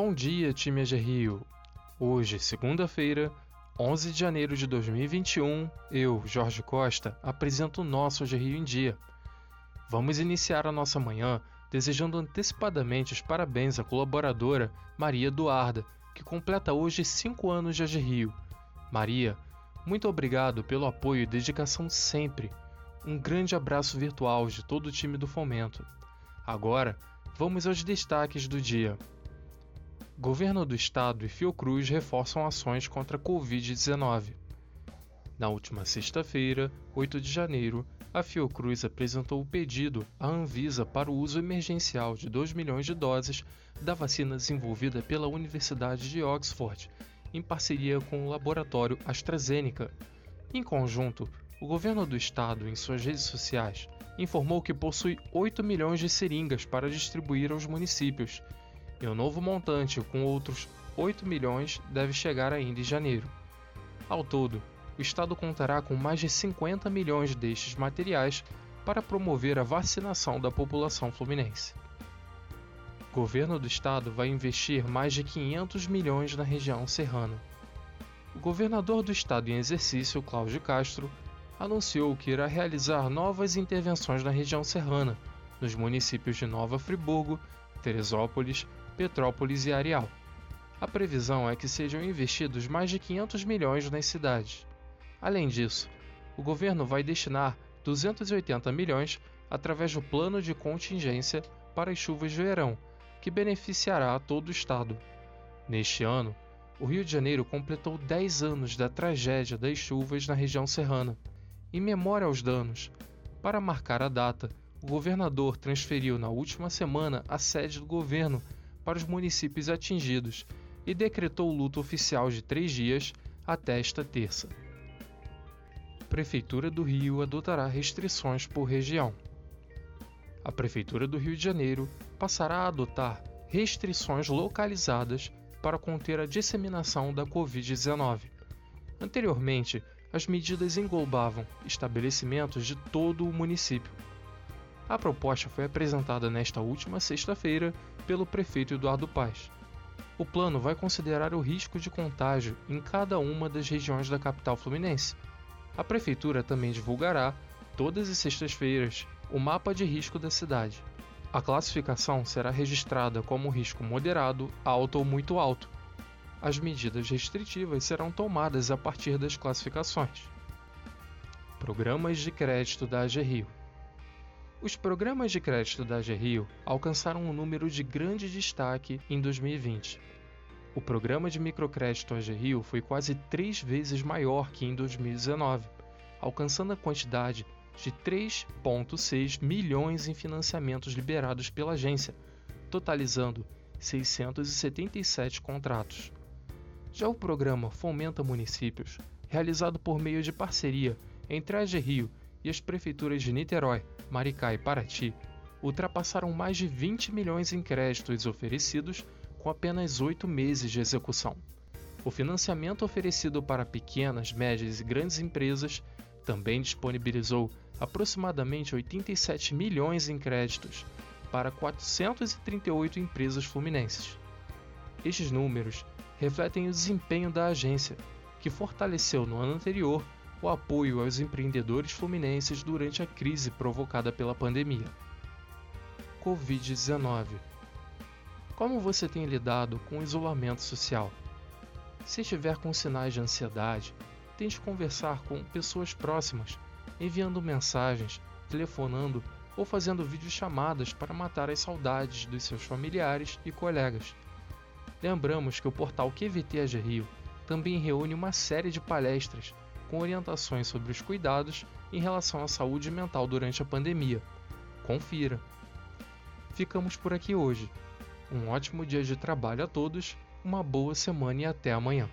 Bom dia, time AG Rio. Hoje, segunda-feira, 11 de janeiro de 2021, eu, Jorge Costa, apresento o nosso AG Rio em Dia. Vamos iniciar a nossa manhã desejando antecipadamente os parabéns à colaboradora Maria Eduarda, que completa hoje 5 anos de AG Rio. Maria, muito obrigado pelo apoio e dedicação sempre. Um grande abraço virtual de todo o time do Fomento. Agora, vamos aos destaques do dia. Governo do Estado e Fiocruz reforçam ações contra a Covid-19. Na última sexta-feira, 8 de janeiro, a Fiocruz apresentou o pedido à Anvisa para o uso emergencial de 2 milhões de doses da vacina desenvolvida pela Universidade de Oxford, em parceria com o laboratório AstraZeneca. Em conjunto, o governo do estado, em suas redes sociais, informou que possui 8 milhões de seringas para distribuir aos municípios e o novo montante, com outros 8 milhões, deve chegar ainda em janeiro. Ao todo, o Estado contará com mais de 50 milhões destes materiais para promover a vacinação da população fluminense. O governo do estado vai investir mais de 500 milhões na região serrana. O governador do estado em exercício, Cláudio Castro, anunciou que irá realizar novas intervenções na região serrana, nos municípios de Nova Friburgo, Teresópolis, Petrópolis e Areal. A previsão é que sejam investidos mais de 500 milhões nas cidades. Além disso, o governo vai destinar 280 milhões através do plano de contingência para as chuvas de verão, que beneficiará todo o estado. Neste ano, o Rio de Janeiro completou 10 anos da tragédia das chuvas na região serrana. Em memória aos danos, para marcar a data, o governador transferiu na última semana a sede do governo para os municípios atingidos e decretou luto oficial de três dias até esta terça. Prefeitura do Rio adotará restrições por região. A Prefeitura do Rio de Janeiro passará a adotar restrições localizadas para conter a disseminação da Covid-19. Anteriormente, as medidas englobavam estabelecimentos de todo o município, a proposta foi apresentada nesta última sexta-feira pelo prefeito Eduardo Paz. O plano vai considerar o risco de contágio em cada uma das regiões da capital fluminense. A prefeitura também divulgará, todas as sextas-feiras, o mapa de risco da cidade. A classificação será registrada como risco moderado, alto ou muito alto. As medidas restritivas serão tomadas a partir das classificações. Programas de crédito da AG Rio. Os programas de crédito da AGRIO alcançaram um número de grande destaque em 2020. O programa de microcrédito AGRIO foi quase três vezes maior que em 2019, alcançando a quantidade de 3,6 milhões em financiamentos liberados pela agência, totalizando 677 contratos. Já o programa Fomenta Municípios, realizado por meio de parceria entre a AGRIO e as prefeituras de Niterói, Maricá e Paraty ultrapassaram mais de 20 milhões em créditos oferecidos com apenas oito meses de execução. O financiamento oferecido para pequenas, médias e grandes empresas também disponibilizou aproximadamente 87 milhões em créditos para 438 empresas fluminenses. Estes números refletem o desempenho da agência, que fortaleceu no ano anterior o apoio aos empreendedores fluminenses durante a crise provocada pela pandemia. Covid-19 Como você tem lidado com o isolamento social? Se estiver com sinais de ansiedade, tente conversar com pessoas próximas, enviando mensagens, telefonando ou fazendo videochamadas para matar as saudades dos seus familiares e colegas. Lembramos que o portal QVT AG Rio também reúne uma série de palestras com orientações sobre os cuidados em relação à saúde mental durante a pandemia. Confira! Ficamos por aqui hoje. Um ótimo dia de trabalho a todos, uma boa semana e até amanhã.